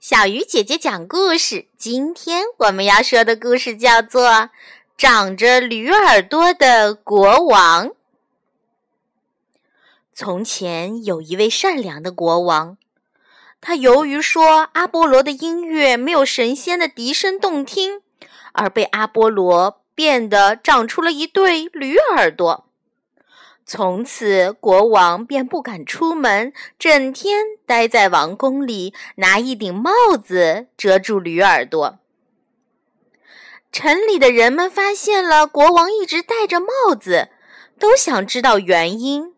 小鱼姐姐讲故事。今天我们要说的故事叫做《长着驴耳朵的国王》。从前有一位善良的国王，他由于说阿波罗的音乐没有神仙的笛声动听，而被阿波罗变得长出了一对驴耳朵。从此，国王便不敢出门，整天待在王宫里，拿一顶帽子遮住驴耳朵。城里的人们发现了国王一直戴着帽子，都想知道原因。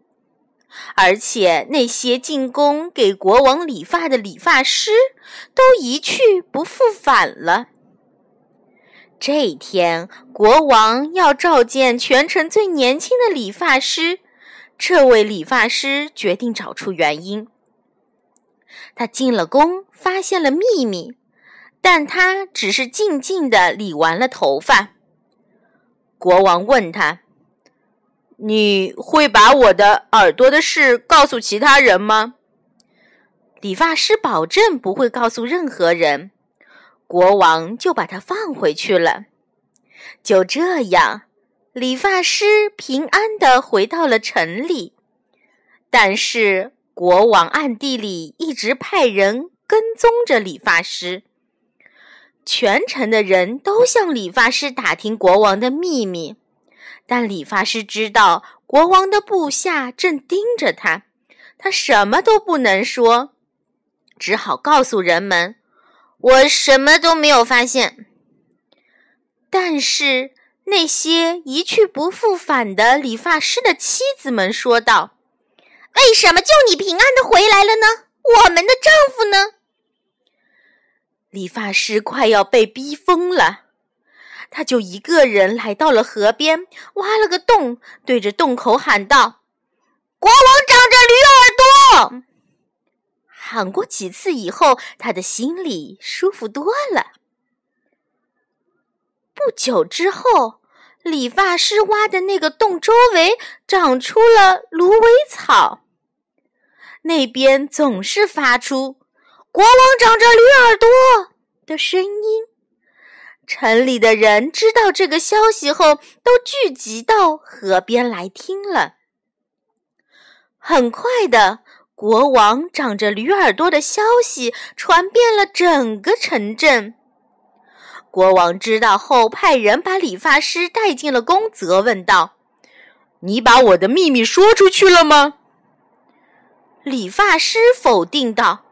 而且，那些进宫给国王理发的理发师都一去不复返了。这一天，国王要召见全城最年轻的理发师。这位理发师决定找出原因。他进了宫，发现了秘密，但他只是静静的理完了头发。国王问他：“你会把我的耳朵的事告诉其他人吗？”理发师保证不会告诉任何人。国王就把他放回去了。就这样。理发师平安的回到了城里，但是国王暗地里一直派人跟踪着理发师。全城的人都向理发师打听国王的秘密，但理发师知道国王的部下正盯着他，他什么都不能说，只好告诉人们：“我什么都没有发现。”但是。那些一去不复返的理发师的妻子们说道：“为什么就你平安的回来了呢？我们的丈夫呢？”理发师快要被逼疯了，他就一个人来到了河边，挖了个洞，对着洞口喊道：“国王长着驴耳朵！”喊过几次以后，他的心里舒服多了。不久之后，理发师挖的那个洞周围长出了芦苇草。那边总是发出“国王长着驴耳朵”的声音。城里的人知道这个消息后，都聚集到河边来听了。很快的，国王长着驴耳朵的消息传遍了整个城镇。国王知道后，派人把理发师带进了宫，责问道：“你把我的秘密说出去了吗？”理发师否定道：“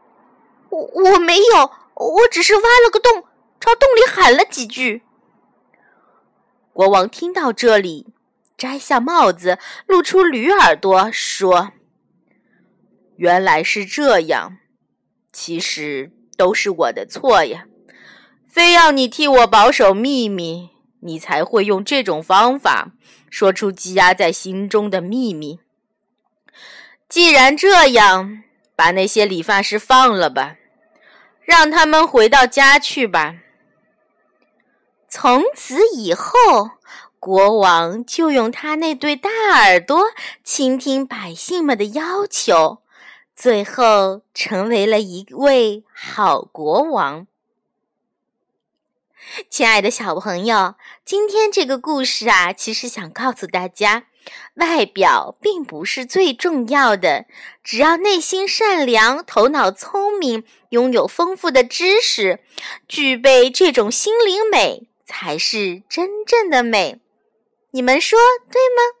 我我没有，我只是挖了个洞，朝洞里喊了几句。”国王听到这里，摘下帽子，露出驴耳朵，说：“原来是这样，其实都是我的错呀。”非要你替我保守秘密，你才会用这种方法说出积压在心中的秘密。既然这样，把那些理发师放了吧，让他们回到家去吧。从此以后，国王就用他那对大耳朵倾听百姓们的要求，最后成为了一位好国王。亲爱的小朋友，今天这个故事啊，其实想告诉大家，外表并不是最重要的，只要内心善良、头脑聪明、拥有丰富的知识，具备这种心灵美，才是真正的美。你们说对吗？